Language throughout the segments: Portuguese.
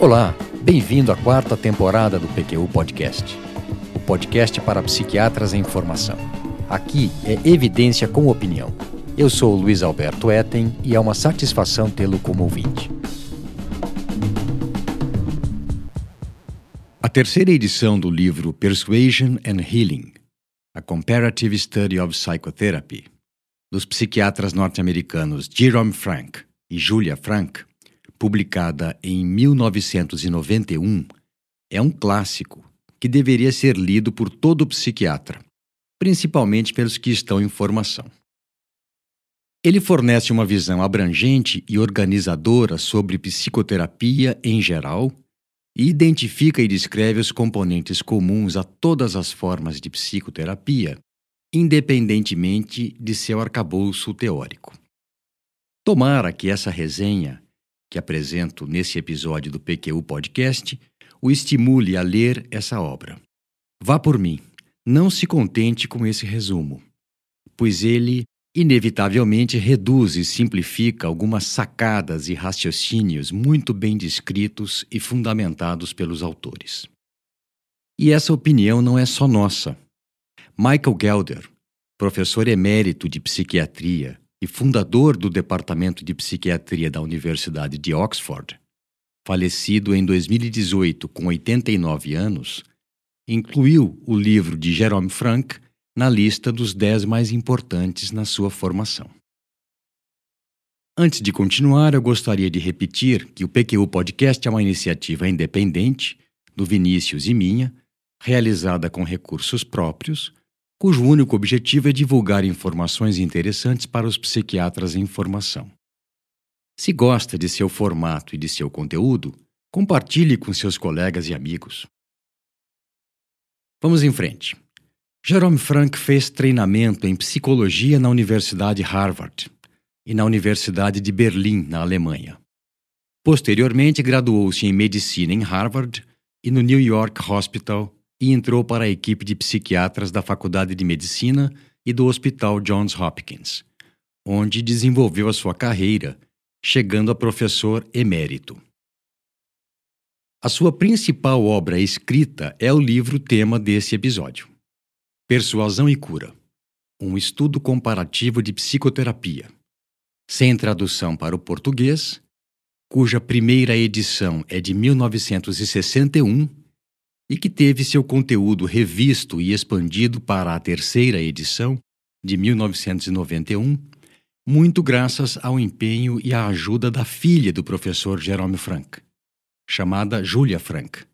Olá, bem-vindo à quarta temporada do PQU Podcast, o podcast para psiquiatras em formação. Aqui é evidência com opinião. Eu sou Luiz Alberto Etten e é uma satisfação tê-lo como ouvinte. A terceira edição do livro Persuasion and Healing A Comparative Study of Psychotherapy, dos psiquiatras norte-americanos Jerome Frank e Julia Frank, publicada em 1991, é um clássico que deveria ser lido por todo psiquiatra, principalmente pelos que estão em formação. Ele fornece uma visão abrangente e organizadora sobre psicoterapia em geral e identifica e descreve os componentes comuns a todas as formas de psicoterapia, independentemente de seu arcabouço teórico. Tomara que essa resenha que apresento nesse episódio do PQU Podcast o estimule a ler essa obra. Vá por mim, não se contente com esse resumo, pois ele inevitavelmente reduz e simplifica algumas sacadas e raciocínios muito bem descritos e fundamentados pelos autores. E essa opinião não é só nossa. Michael Gelder, professor emérito de psiquiatria e fundador do Departamento de Psiquiatria da Universidade de Oxford, falecido em 2018 com 89 anos, incluiu o livro de Jerome Frank na lista dos 10 mais importantes na sua formação. Antes de continuar, eu gostaria de repetir que o PQU Podcast é uma iniciativa independente do Vinícius e minha, realizada com recursos próprios cujo único objetivo é divulgar informações interessantes para os psiquiatras em formação. Se gosta de seu formato e de seu conteúdo, compartilhe com seus colegas e amigos. Vamos em frente. Jerome Frank fez treinamento em psicologia na Universidade Harvard e na Universidade de Berlim, na Alemanha. Posteriormente, graduou-se em medicina em Harvard e no New York Hospital e entrou para a equipe de psiquiatras da Faculdade de Medicina e do Hospital Johns Hopkins, onde desenvolveu a sua carreira, chegando a professor emérito. A sua principal obra escrita é o livro tema desse episódio, Persuasão e Cura um estudo comparativo de psicoterapia, sem tradução para o português, cuja primeira edição é de 1961 e que teve seu conteúdo revisto e expandido para a terceira edição, de 1991, muito graças ao empenho e à ajuda da filha do professor Jerome Frank, chamada Julia Frank,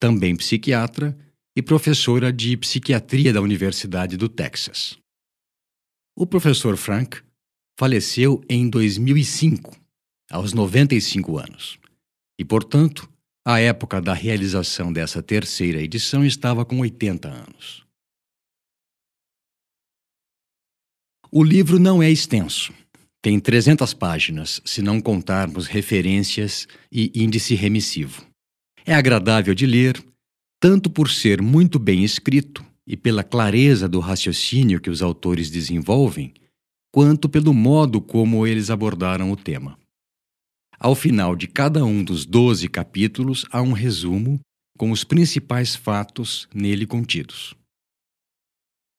também psiquiatra e professora de psiquiatria da Universidade do Texas. O professor Frank faleceu em 2005, aos 95 anos, e, portanto, à época da realização dessa terceira edição, estava com 80 anos. O livro não é extenso. Tem 300 páginas, se não contarmos referências e índice remissivo. É agradável de ler, tanto por ser muito bem escrito e pela clareza do raciocínio que os autores desenvolvem, quanto pelo modo como eles abordaram o tema. Ao final de cada um dos doze capítulos, há um resumo com os principais fatos nele contidos.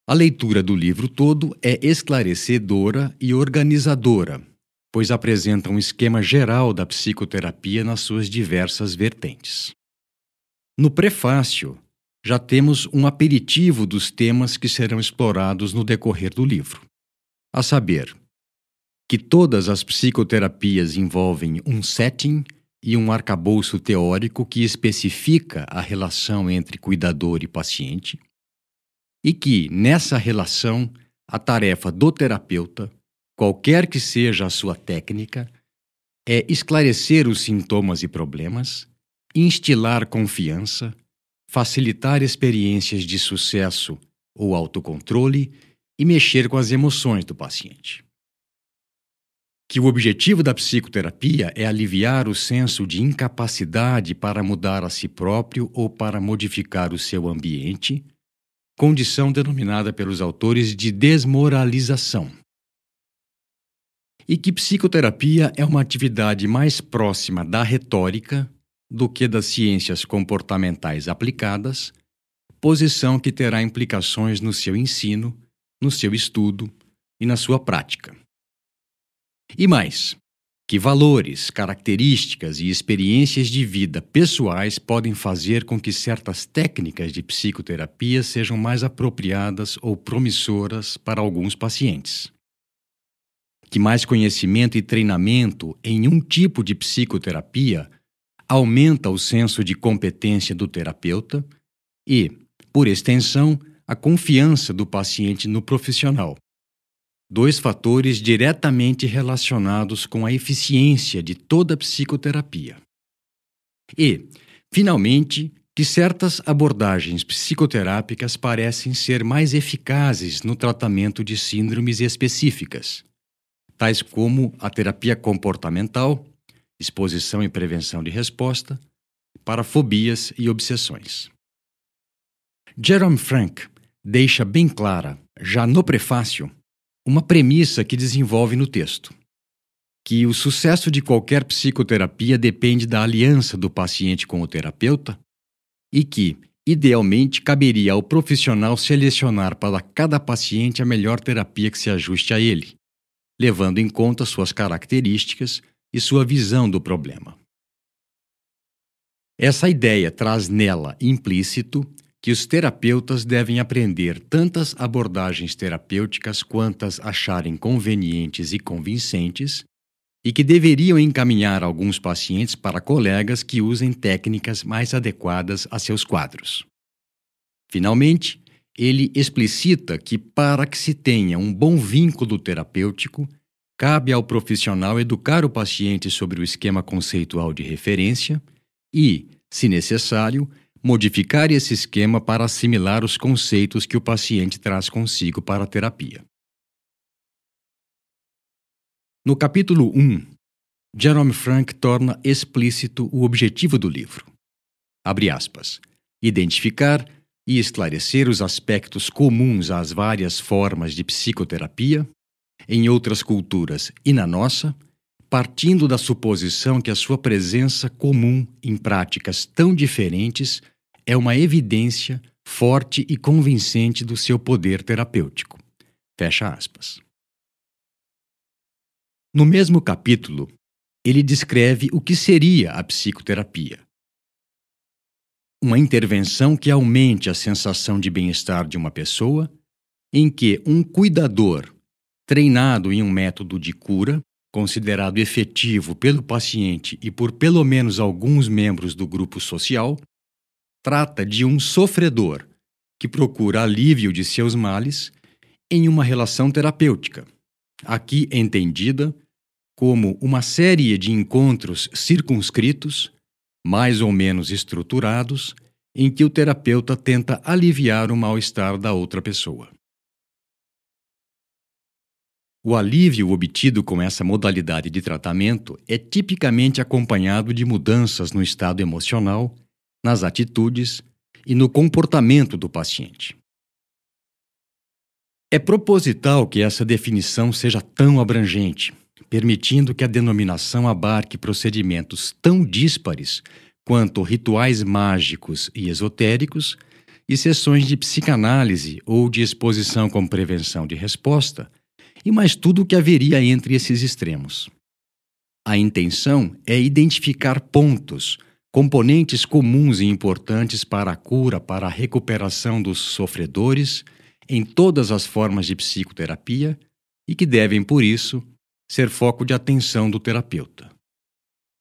A leitura do livro todo é esclarecedora e organizadora, pois apresenta um esquema geral da psicoterapia nas suas diversas vertentes. No prefácio, já temos um aperitivo dos temas que serão explorados no decorrer do livro, a saber, que todas as psicoterapias envolvem um setting e um arcabouço teórico que especifica a relação entre cuidador e paciente, e que, nessa relação, a tarefa do terapeuta, qualquer que seja a sua técnica, é esclarecer os sintomas e problemas, instilar confiança, facilitar experiências de sucesso ou autocontrole e mexer com as emoções do paciente que o objetivo da psicoterapia é aliviar o senso de incapacidade para mudar a si próprio ou para modificar o seu ambiente, condição denominada pelos autores de desmoralização. E que psicoterapia é uma atividade mais próxima da retórica do que das ciências comportamentais aplicadas, posição que terá implicações no seu ensino, no seu estudo e na sua prática. E mais, que valores, características e experiências de vida pessoais podem fazer com que certas técnicas de psicoterapia sejam mais apropriadas ou promissoras para alguns pacientes. Que mais conhecimento e treinamento em um tipo de psicoterapia aumenta o senso de competência do terapeuta e, por extensão, a confiança do paciente no profissional, dois fatores diretamente relacionados com a eficiência de toda psicoterapia. E, finalmente, que certas abordagens psicoterápicas parecem ser mais eficazes no tratamento de síndromes específicas, tais como a terapia comportamental, exposição e prevenção de resposta, para fobias e obsessões. Jerome Frank deixa bem clara, já no prefácio, uma premissa que desenvolve no texto: que o sucesso de qualquer psicoterapia depende da aliança do paciente com o terapeuta e que, idealmente, caberia ao profissional selecionar para cada paciente a melhor terapia que se ajuste a ele, levando em conta suas características e sua visão do problema. Essa ideia traz nela implícito que os terapeutas devem aprender tantas abordagens terapêuticas quantas acharem convenientes e convincentes, e que deveriam encaminhar alguns pacientes para colegas que usem técnicas mais adequadas a seus quadros. Finalmente, ele explicita que, para que se tenha um bom vínculo terapêutico, cabe ao profissional educar o paciente sobre o esquema conceitual de referência e, se necessário, modificar esse esquema para assimilar os conceitos que o paciente traz consigo para a terapia. No capítulo 1, Jerome Frank torna explícito o objetivo do livro. Abre aspas. Identificar e esclarecer os aspectos comuns às várias formas de psicoterapia, em outras culturas e na nossa, partindo da suposição que a sua presença comum em práticas tão diferentes é uma evidência forte e convincente do seu poder terapêutico. Fecha aspas. No mesmo capítulo, ele descreve o que seria a psicoterapia. Uma intervenção que aumente a sensação de bem-estar de uma pessoa, em que um cuidador, treinado em um método de cura, considerado efetivo pelo paciente e por pelo menos alguns membros do grupo social, trata de um sofredor que procura alívio de seus males em uma relação terapêutica, aqui entendida como uma série de encontros circunscritos, mais ou menos estruturados, em que o terapeuta tenta aliviar o mal-estar da outra pessoa. O alívio obtido com essa modalidade de tratamento é tipicamente acompanhado de mudanças no estado emocional nas atitudes e no comportamento do paciente. É proposital que essa definição seja tão abrangente, permitindo que a denominação abarque procedimentos tão díspares quanto rituais mágicos e esotéricos e sessões de psicanálise ou de exposição com prevenção de resposta, e mais tudo o que haveria entre esses extremos. A intenção é identificar pontos componentes comuns e importantes para a cura, para a recuperação dos sofredores em todas as formas de psicoterapia e que devem, por isso, ser foco de atenção do terapeuta.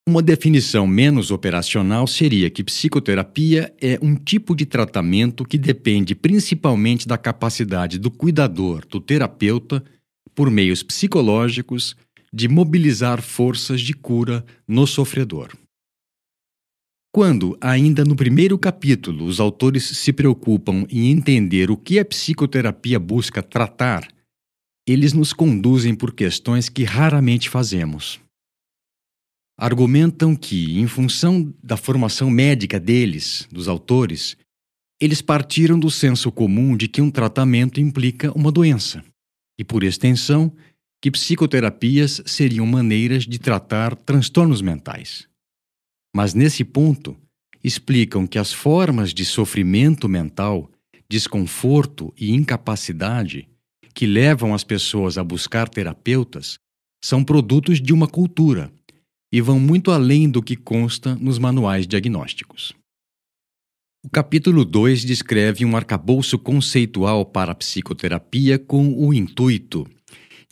Uma definição menos operacional seria que psicoterapia é um tipo de tratamento que depende principalmente da capacidade do cuidador, do terapeuta, por meios psicológicos, de mobilizar forças de cura no sofredor. Quando, ainda no primeiro capítulo, os autores se preocupam em entender o que a psicoterapia busca tratar, eles nos conduzem por questões que raramente fazemos. Argumentam que, em função da formação médica deles, dos autores, eles partiram do senso comum de que um tratamento implica uma doença, e, por extensão, que psicoterapias seriam maneiras de tratar transtornos mentais. Mas nesse ponto explicam que as formas de sofrimento mental, desconforto e incapacidade que levam as pessoas a buscar terapeutas são produtos de uma cultura e vão muito além do que consta nos manuais diagnósticos. O capítulo 2 descreve um arcabouço conceitual para a psicoterapia com o intuito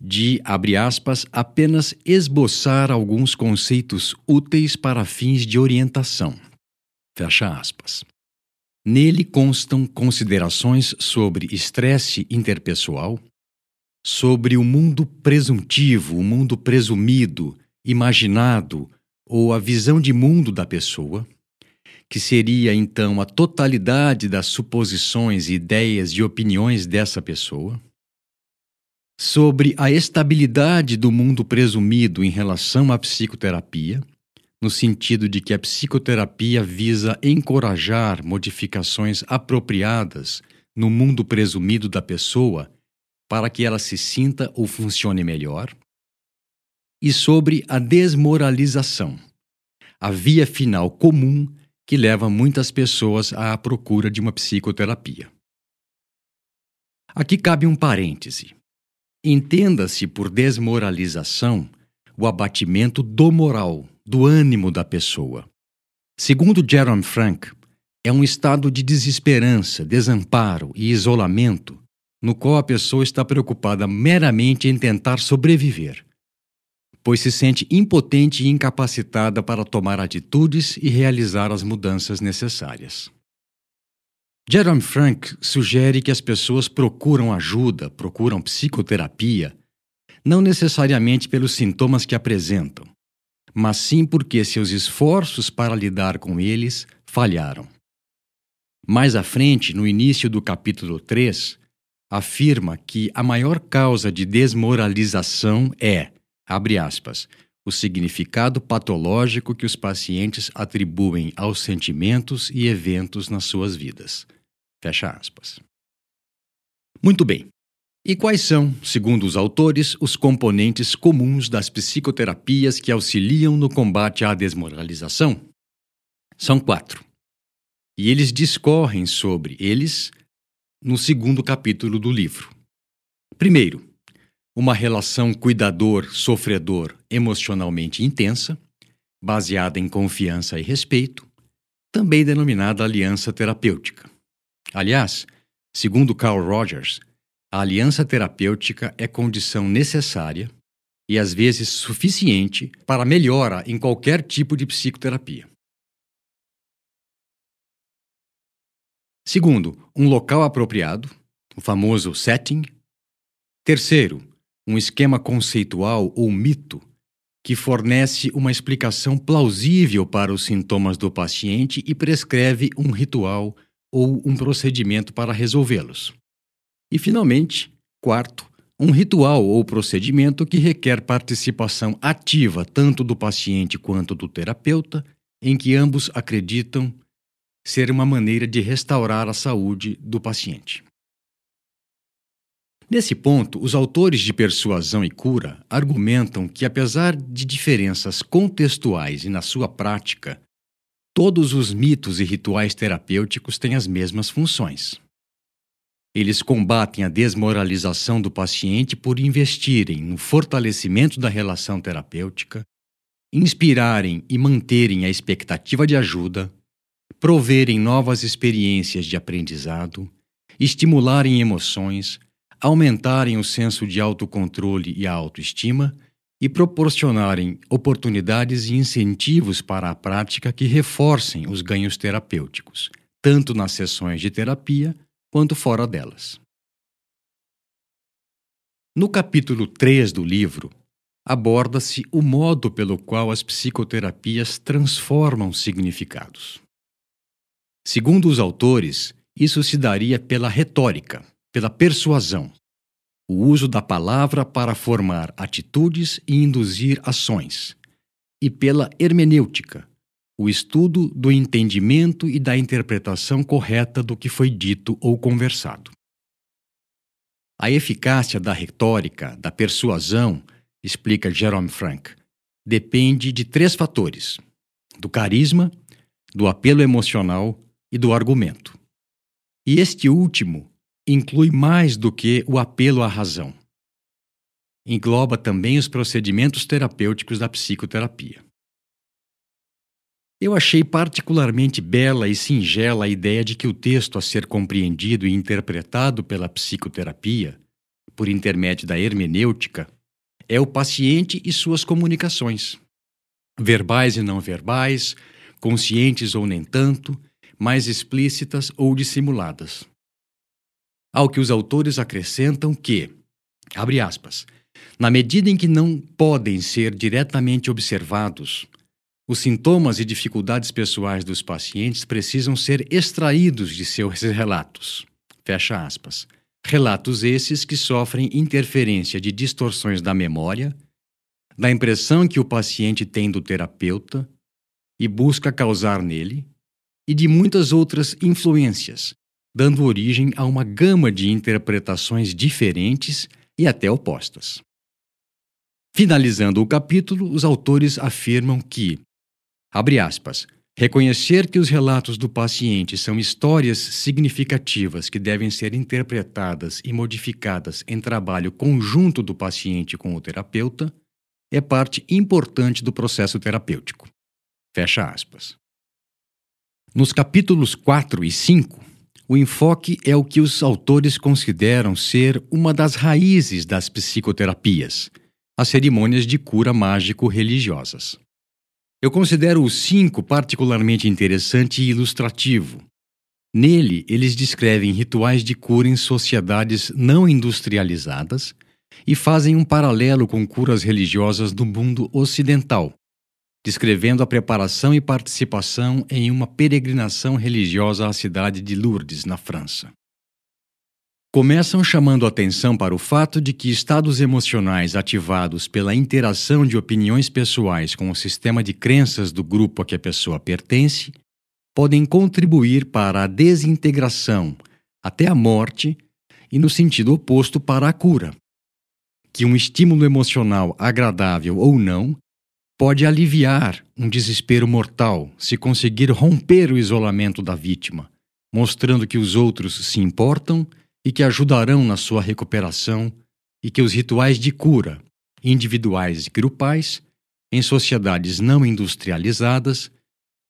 de, abre aspas, apenas esboçar alguns conceitos úteis para fins de orientação. Fecha aspas. Nele constam considerações sobre estresse interpessoal, sobre o mundo presuntivo, o mundo presumido, imaginado ou a visão de mundo da pessoa, que seria então a totalidade das suposições, ideias e opiniões dessa pessoa, sobre a estabilidade do mundo presumido em relação à psicoterapia, no sentido de que a psicoterapia visa encorajar modificações apropriadas no mundo presumido da pessoa para que ela se sinta ou funcione melhor, e sobre a desmoralização, a via final comum que leva muitas pessoas à procura de uma psicoterapia. Aqui cabe um parêntese. Entenda-se por desmoralização o abatimento do moral, do ânimo da pessoa. Segundo Jerome Frank, é um estado de desesperança, desamparo e isolamento no qual a pessoa está preocupada meramente em tentar sobreviver, pois se sente impotente e incapacitada para tomar atitudes e realizar as mudanças necessárias. Jerome Frank sugere que as pessoas procuram ajuda, procuram psicoterapia, não necessariamente pelos sintomas que apresentam, mas sim porque seus esforços para lidar com eles falharam. Mais à frente, no início do capítulo 3, afirma que a maior causa de desmoralização é, abre aspas, o significado patológico que os pacientes atribuem aos sentimentos e eventos nas suas vidas. Fecha aspas. Muito bem. E quais são, segundo os autores, os componentes comuns das psicoterapias que auxiliam no combate à desmoralização? São quatro. E eles discorrem sobre eles no segundo capítulo do livro. Primeiro, uma relação cuidador-sofredor emocionalmente intensa, baseada em confiança e respeito, também denominada aliança terapêutica. Aliás, segundo Carl Rogers, a aliança terapêutica é condição necessária e às vezes suficiente para melhora em qualquer tipo de psicoterapia. Segundo, um local apropriado, o famoso setting. Terceiro, um esquema conceitual ou mito que fornece uma explicação plausível para os sintomas do paciente e prescreve um ritual ou um procedimento para resolvê-los. E, finalmente, quarto, um ritual ou procedimento que requer participação ativa tanto do paciente quanto do terapeuta, em que ambos acreditam ser uma maneira de restaurar a saúde do paciente. Nesse ponto, os autores de Persuasão e Cura argumentam que, apesar de diferenças contextuais e na sua prática, todos os mitos e rituais terapêuticos têm as mesmas funções. Eles combatem a desmoralização do paciente por investirem no fortalecimento da relação terapêutica, inspirarem e manterem a expectativa de ajuda, proverem novas experiências de aprendizado, estimularem emoções, aumentarem o senso de autocontrole e a autoestima e proporcionarem oportunidades e incentivos para a prática que reforcem os ganhos terapêuticos, tanto nas sessões de terapia quanto fora delas. No capítulo 3 do livro, aborda-se o modo pelo qual as psicoterapias transformam significados. Segundo os autores, isso se daria pela retórica, pela persuasão, o uso da palavra para formar atitudes e induzir ações, e pela hermenêutica, o estudo do entendimento e da interpretação correta do que foi dito ou conversado. A eficácia da retórica, da persuasão, explica Jerome Frank, depende de três fatores: do carisma, do apelo emocional e do argumento. E este último inclui mais do que o apelo à razão. Engloba também os procedimentos terapêuticos da psicoterapia. Eu achei particularmente bela e singela a ideia de que o texto a ser compreendido e interpretado pela psicoterapia, por intermédio da hermenêutica, é o paciente e suas comunicações. Verbais e não verbais, conscientes ou nem tanto, mais explícitas ou dissimuladas. Ao que os autores acrescentam que, abre aspas, na medida em que não podem ser diretamente observados, os sintomas e dificuldades pessoais dos pacientes precisam ser extraídos de seus relatos. Fecha aspas. Relatos esses que sofrem interferência de distorções da memória, da impressão que o paciente tem do terapeuta e busca causar nele, e de muitas outras influências, dando origem a uma gama de interpretações diferentes e até opostas. Finalizando o capítulo, os autores afirmam que Abre aspas. Reconhecer que os relatos do paciente são histórias significativas que devem ser interpretadas e modificadas em trabalho conjunto do paciente com o terapeuta é parte importante do processo terapêutico. Fecha aspas. Nos capítulos 4 e 5, o enfoque é o que os autores consideram ser uma das raízes das psicoterapias, as cerimônias de cura mágico-religiosas. Eu considero o 5 particularmente interessante e ilustrativo. Nele, eles descrevem rituais de cura em sociedades não industrializadas e fazem um paralelo com curas religiosas do mundo ocidental, descrevendo a preparação e participação em uma peregrinação religiosa à cidade de Lourdes, na França começam chamando atenção para o fato de que estados emocionais ativados pela interação de opiniões pessoais com o sistema de crenças do grupo a que a pessoa pertence podem contribuir para a desintegração até a morte e no sentido oposto para a cura. Que um estímulo emocional agradável ou não pode aliviar um desespero mortal se conseguir romper o isolamento da vítima, mostrando que os outros se importam e que ajudarão na sua recuperação e que os rituais de cura, individuais e grupais, em sociedades não industrializadas,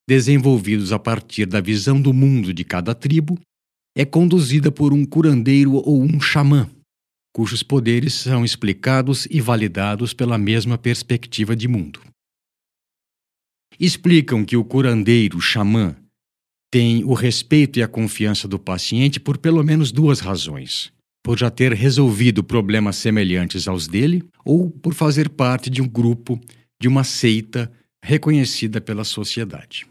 desenvolvidos a partir da visão do mundo de cada tribo, é conduzida por um curandeiro ou um xamã, cujos poderes são explicados e validados pela mesma perspectiva de mundo. Explicam que o curandeiro xamã tem o respeito e a confiança do paciente por pelo menos duas razões. Por já ter resolvido problemas semelhantes aos dele, ou por fazer parte de um grupo, de uma seita reconhecida pela sociedade.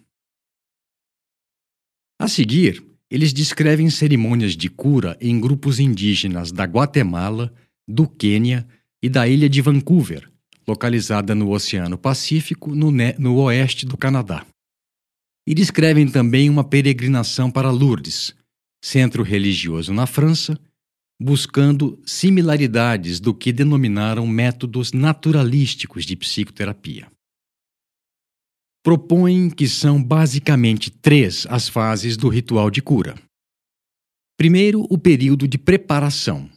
A seguir, eles descrevem cerimônias de cura em grupos indígenas da Guatemala, do Quênia e da ilha de Vancouver, localizada no Oceano Pacífico, no, no oeste do Canadá e descrevem também uma peregrinação para Lourdes, centro religioso na França, buscando similaridades do que denominaram métodos naturalísticos de psicoterapia. Propõem que são basicamente três as fases do ritual de cura. Primeiro, o período de preparação,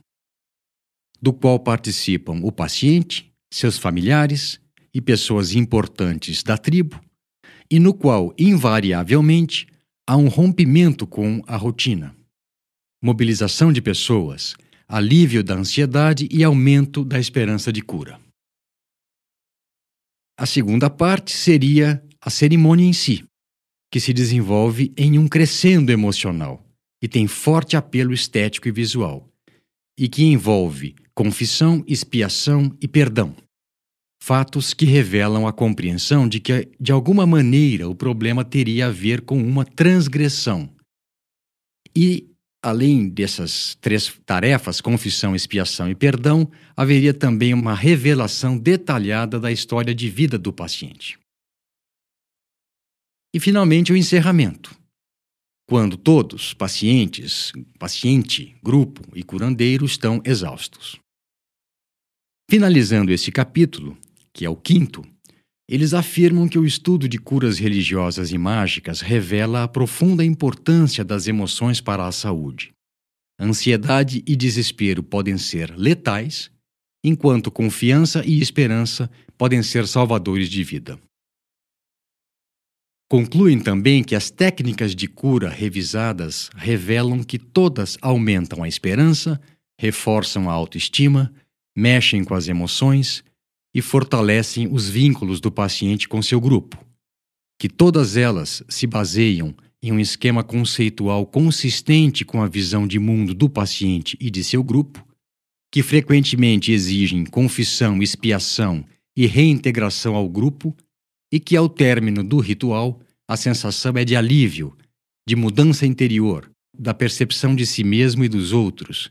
do qual participam o paciente, seus familiares e pessoas importantes da tribo, e no qual, invariavelmente, há um rompimento com a rotina. Mobilização de pessoas, alívio da ansiedade e aumento da esperança de cura. A segunda parte seria a cerimônia em si, que se desenvolve em um crescendo emocional e tem forte apelo estético e visual, e que envolve confissão, expiação e perdão fatos que revelam a compreensão de que, de alguma maneira, o problema teria a ver com uma transgressão. E, além dessas três tarefas, confissão, expiação e perdão, haveria também uma revelação detalhada da história de vida do paciente. E, finalmente, o encerramento. Quando todos, pacientes, paciente, grupo e curandeiro, estão exaustos. Finalizando este capítulo, que é o quinto, Eles afirmam que o estudo de curas religiosas e mágicas revela a profunda importância das emoções para a saúde. Ansiedade e desespero podem ser letais, enquanto confiança e esperança podem ser salvadores de vida. Concluem também que as técnicas de cura revisadas revelam que todas aumentam a esperança, reforçam a autoestima, mexem com as emoções e fortalecem os vínculos do paciente com seu grupo. Que todas elas se baseiam em um esquema conceitual consistente com a visão de mundo do paciente e de seu grupo, que frequentemente exigem confissão, expiação e reintegração ao grupo e que, ao término do ritual, a sensação é de alívio, de mudança interior, da percepção de si mesmo e dos outros,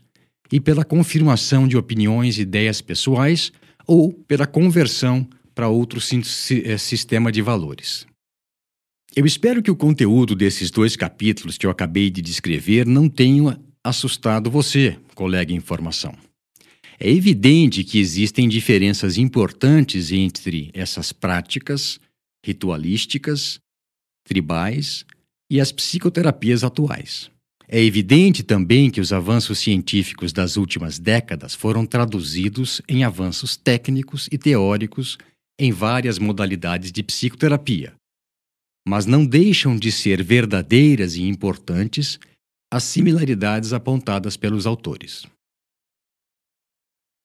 e pela confirmação de opiniões e ideias pessoais ou pela conversão para outro eh, sistema de valores. Eu espero que o conteúdo desses dois capítulos que eu acabei de descrever não tenha assustado você, colega em formação. É evidente que existem diferenças importantes entre essas práticas ritualísticas, tribais e as psicoterapias atuais. É evidente também que os avanços científicos das últimas décadas foram traduzidos em avanços técnicos e teóricos em várias modalidades de psicoterapia, mas não deixam de ser verdadeiras e importantes as similaridades apontadas pelos autores.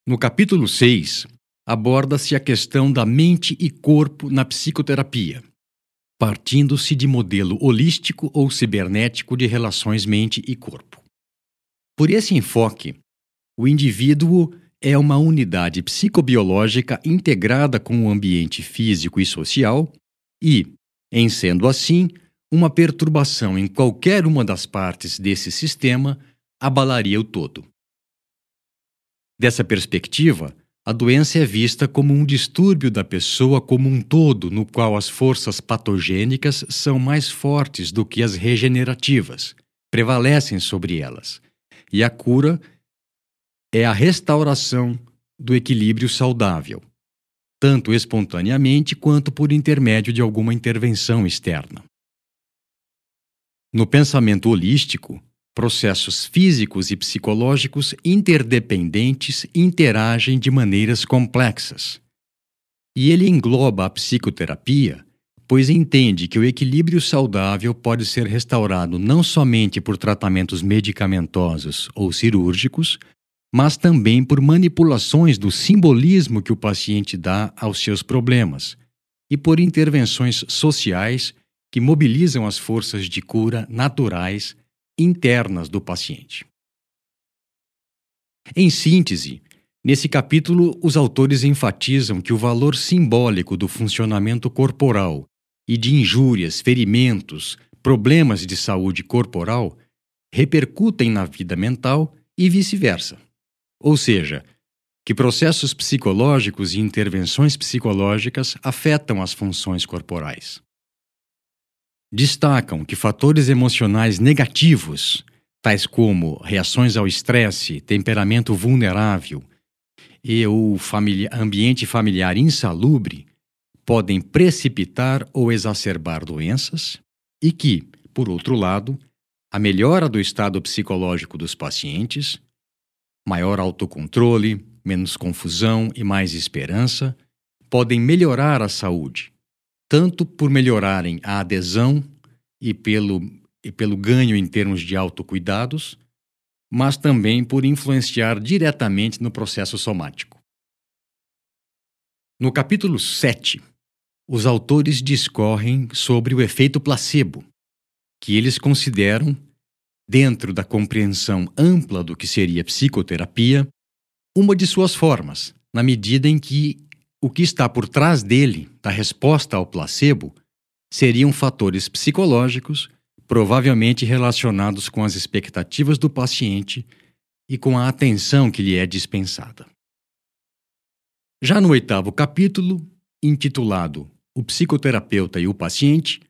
No capítulo 6, aborda-se a questão da mente e corpo na psicoterapia, partindo-se de modelo holístico ou cibernético de relações mente e corpo. Por esse enfoque, o indivíduo é uma unidade psicobiológica integrada com o ambiente físico e social e, em sendo assim, uma perturbação em qualquer uma das partes desse sistema abalaria o todo. Dessa perspectiva, a doença é vista como um distúrbio da pessoa como um todo, no qual as forças patogênicas são mais fortes do que as regenerativas, prevalecem sobre elas. E a cura é a restauração do equilíbrio saudável, tanto espontaneamente quanto por intermédio de alguma intervenção externa. No pensamento holístico, Processos físicos e psicológicos interdependentes interagem de maneiras complexas. E ele engloba a psicoterapia, pois entende que o equilíbrio saudável pode ser restaurado não somente por tratamentos medicamentosos ou cirúrgicos, mas também por manipulações do simbolismo que o paciente dá aos seus problemas e por intervenções sociais que mobilizam as forças de cura naturais internas do paciente. Em síntese, nesse capítulo, os autores enfatizam que o valor simbólico do funcionamento corporal e de injúrias, ferimentos, problemas de saúde corporal repercutem na vida mental e vice-versa. Ou seja, que processos psicológicos e intervenções psicológicas afetam as funções corporais destacam que fatores emocionais negativos, tais como reações ao estresse, temperamento vulnerável e o ambiente familiar insalubre, podem precipitar ou exacerbar doenças e que, por outro lado, a melhora do estado psicológico dos pacientes, maior autocontrole, menos confusão e mais esperança, podem melhorar a saúde, tanto por melhorarem a adesão e pelo, e pelo ganho em termos de autocuidados, mas também por influenciar diretamente no processo somático. No capítulo 7, os autores discorrem sobre o efeito placebo, que eles consideram, dentro da compreensão ampla do que seria psicoterapia, uma de suas formas, na medida em que o que está por trás dele, da resposta ao placebo, seriam fatores psicológicos, provavelmente relacionados com as expectativas do paciente e com a atenção que lhe é dispensada. Já no oitavo capítulo, intitulado O Psicoterapeuta e o Paciente,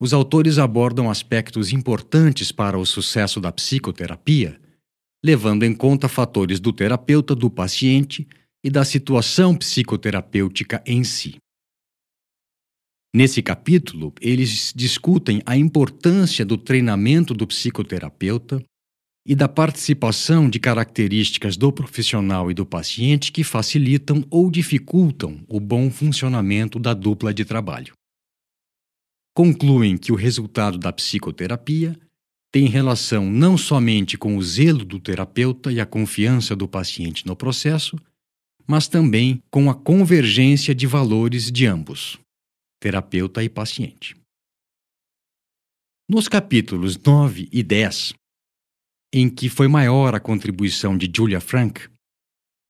os autores abordam aspectos importantes para o sucesso da psicoterapia, levando em conta fatores do terapeuta, do paciente e da situação psicoterapêutica em si. Nesse capítulo, eles discutem a importância do treinamento do psicoterapeuta e da participação de características do profissional e do paciente que facilitam ou dificultam o bom funcionamento da dupla de trabalho. Concluem que o resultado da psicoterapia tem relação não somente com o zelo do terapeuta e a confiança do paciente no processo, mas também com a convergência de valores de ambos terapeuta e paciente. Nos capítulos 9 e 10, em que foi maior a contribuição de Julia Frank,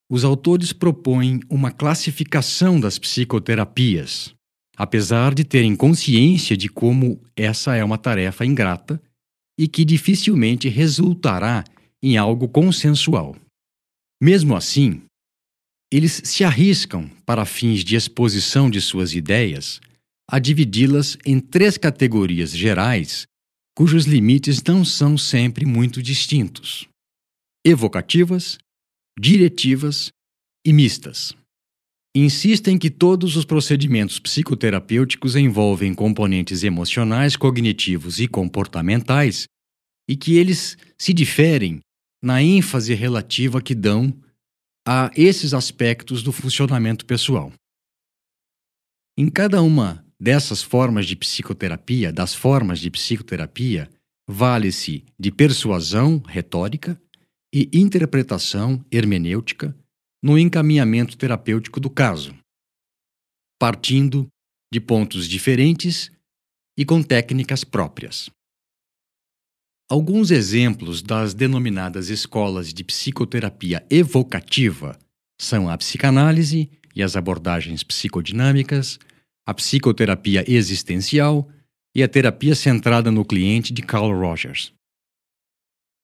os autores propõem uma classificação das psicoterapias, apesar de terem consciência de como essa é uma tarefa ingrata e que dificilmente resultará em algo consensual. Mesmo assim, eles se arriscam, para fins de exposição de suas ideias, a dividi-las em três categorias gerais, cujos limites não são sempre muito distintos: evocativas, diretivas e mistas. Insistem que todos os procedimentos psicoterapêuticos envolvem componentes emocionais, cognitivos e comportamentais e que eles se diferem na ênfase relativa que dão a esses aspectos do funcionamento pessoal. Em cada uma dessas formas de psicoterapia, das formas de psicoterapia, vale-se de persuasão retórica e interpretação hermenêutica no encaminhamento terapêutico do caso, partindo de pontos diferentes e com técnicas próprias. Alguns exemplos das denominadas escolas de psicoterapia evocativa são a psicanálise e as abordagens psicodinâmicas, a psicoterapia existencial e a terapia centrada no cliente de Carl Rogers.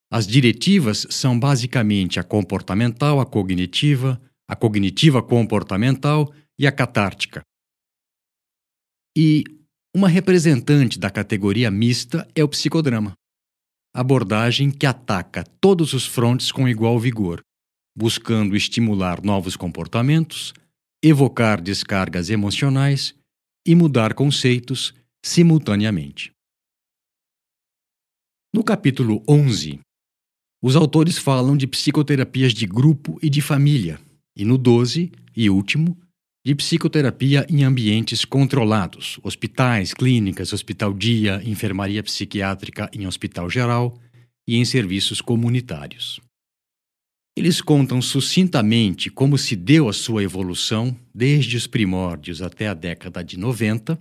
As diretivas são basicamente a comportamental, a cognitiva, a cognitiva comportamental e a catártica. E uma representante da categoria mista é o psicodrama, abordagem que ataca todos os frontes com igual vigor, buscando estimular novos comportamentos, evocar descargas emocionais e mudar conceitos simultaneamente. No capítulo 11, os autores falam de psicoterapias de grupo e de família, e no 12 e último, de psicoterapia em ambientes controlados, hospitais, clínicas, hospital-dia, enfermaria psiquiátrica em hospital geral e em serviços comunitários. Eles contam sucintamente como se deu a sua evolução desde os primórdios até a década de 90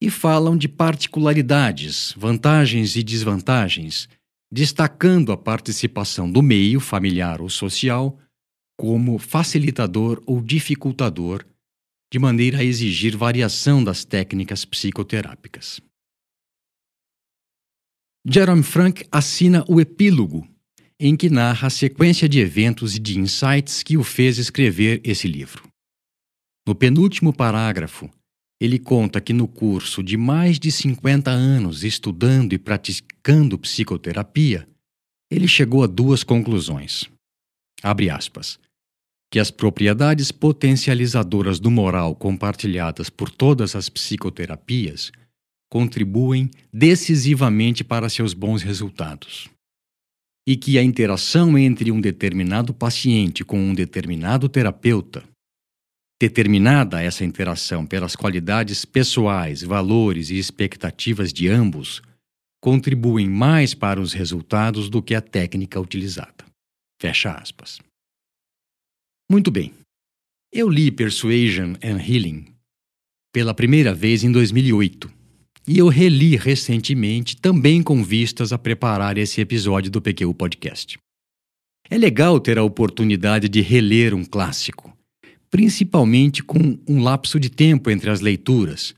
e falam de particularidades, vantagens e desvantagens, destacando a participação do meio familiar ou social como facilitador ou dificultador, de maneira a exigir variação das técnicas psicoterápicas. Jerome Frank assina o epílogo em que narra a sequência de eventos e de insights que o fez escrever esse livro. No penúltimo parágrafo, ele conta que no curso de mais de 50 anos estudando e praticando psicoterapia, ele chegou a duas conclusões. Abre aspas. Que as propriedades potencializadoras do moral compartilhadas por todas as psicoterapias contribuem decisivamente para seus bons resultados e que a interação entre um determinado paciente com um determinado terapeuta, determinada essa interação pelas qualidades pessoais, valores e expectativas de ambos, contribuem mais para os resultados do que a técnica utilizada. Fecha aspas. Muito bem. Eu li Persuasion and Healing pela primeira vez em 2008 e eu reli recentemente, também com vistas a preparar esse episódio do PQ Podcast. É legal ter a oportunidade de reler um clássico, principalmente com um lapso de tempo entre as leituras,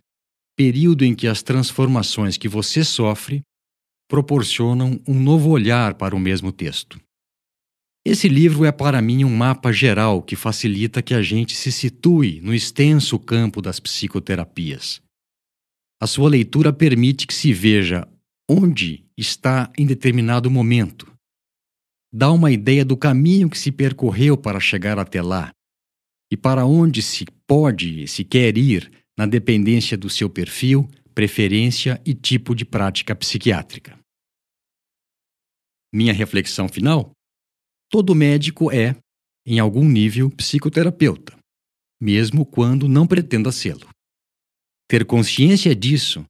período em que as transformações que você sofre proporcionam um novo olhar para o mesmo texto. Esse livro é para mim um mapa geral que facilita que a gente se situe no extenso campo das psicoterapias a sua leitura permite que se veja onde está em determinado momento. Dá uma ideia do caminho que se percorreu para chegar até lá e para onde se pode, se quer ir na dependência do seu perfil, preferência e tipo de prática psiquiátrica. Minha reflexão final? Todo médico é, em algum nível, psicoterapeuta, mesmo quando não pretenda sê-lo. Ter consciência disso,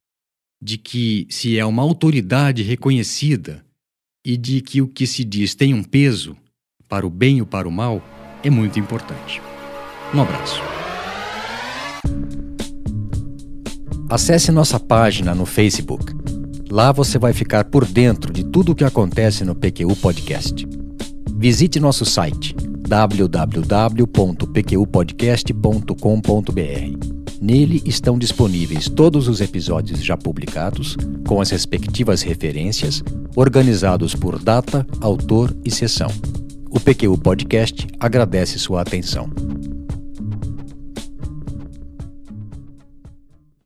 de que se é uma autoridade reconhecida e de que o que se diz tem um peso, para o bem ou para o mal, é muito importante. Um abraço. Acesse nossa página no Facebook. Lá você vai ficar por dentro de tudo o que acontece no PQU Podcast. Visite nosso site www.pqpodcast.com.br. Nele estão disponíveis todos os episódios já publicados, com as respectivas referências, organizados por data, autor e sessão. O PQU Podcast agradece sua atenção.